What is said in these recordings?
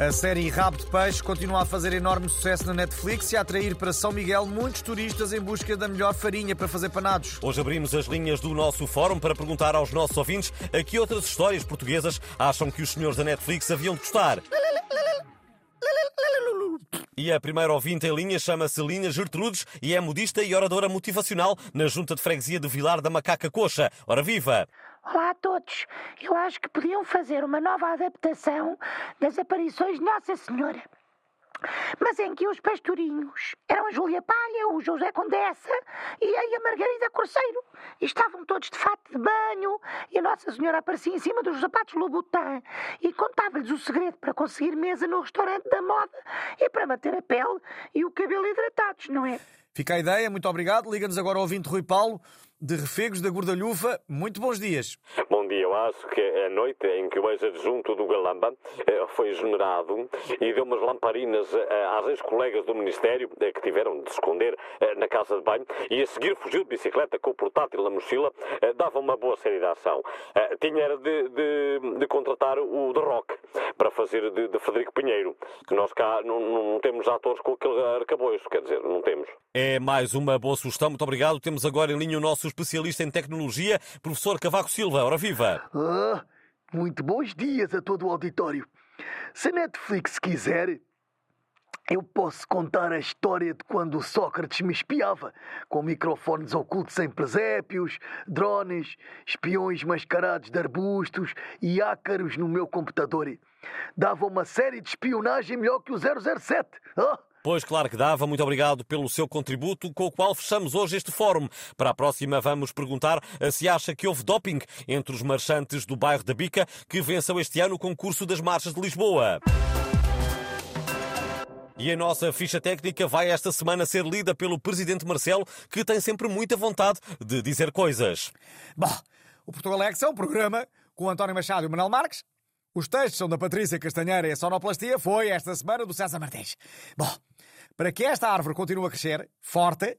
A série Rabo de Peixe continua a fazer enorme sucesso na Netflix e a atrair para São Miguel muitos turistas em busca da melhor farinha para fazer panados. Hoje abrimos as linhas do nosso fórum para perguntar aos nossos ouvintes a que outras histórias portuguesas acham que os senhores da Netflix haviam de gostar. E a primeira ouvinte em linha chama-se Linha Gertrudes e é modista e oradora motivacional na Junta de Freguesia de Vilar da Macaca Coxa. Ora viva! Olá a todos. Eu acho que podiam fazer uma nova adaptação das aparições de Nossa Senhora. Mas em que os pastorinhos eram a Júlia Palha, o José Condessa e a Margarida Corceiro. E estavam todos de fato de banho e a Nossa Senhora aparecia em cima dos sapatos Louboutin e contava-lhes o segredo para conseguir mesa no restaurante da moda e para manter a pele e o cabelo hidratados, não é? Fica a ideia, muito obrigado. Liga-nos agora ao ouvinte Rui Paulo de Refegos da Gordalhufa. Muito bons dias. Bom dia, eu acho que a noite em que o ex-adjunto do Galamba eh, foi exonerado e deu umas lamparinas eh, às ex-colegas do Ministério eh, que tiveram de esconder na casa de banho e a seguir fugiu de bicicleta com o portátil na mochila, dava uma boa série de ação. Tinha de, de, de contratar o The Rock para fazer de, de Frederico Pinheiro, que nós cá não, não temos atores com aquele arcabouço, quer dizer, não temos. É mais uma boa sugestão, muito obrigado. Temos agora em linha o nosso especialista em tecnologia, professor Cavaco Silva. Ora viva! Ah, muito bons dias a todo o auditório. Se a Netflix quiser, eu posso contar a história de quando Sócrates me espiava, com microfones ocultos em presépios, drones, espiões mascarados de arbustos e ácaros no meu computador. Dava uma série de espionagem melhor que o 007. Ah! Pois claro que dava. Muito obrigado pelo seu contributo, com o qual fechamos hoje este fórum. Para a próxima vamos perguntar se acha que houve doping entre os marchantes do bairro da Bica que venceu este ano o concurso das marchas de Lisboa. E a nossa ficha técnica vai esta semana ser lida pelo Presidente Marcelo, que tem sempre muita vontade de dizer coisas. Bom, o Portugal X é um programa com António Machado e o Manuel Marques. Os textos são da Patrícia Castanheira e a sonoplastia foi esta semana do César Martins. Bom, para que esta árvore continue a crescer forte,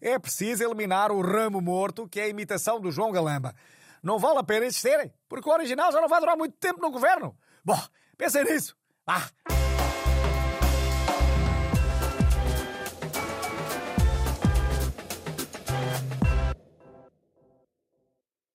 é preciso eliminar o ramo morto, que é a imitação do João Galamba. Não vale a pena insistirem, porque o original já não vai durar muito tempo no governo. Bom, pensem nisso. Ah!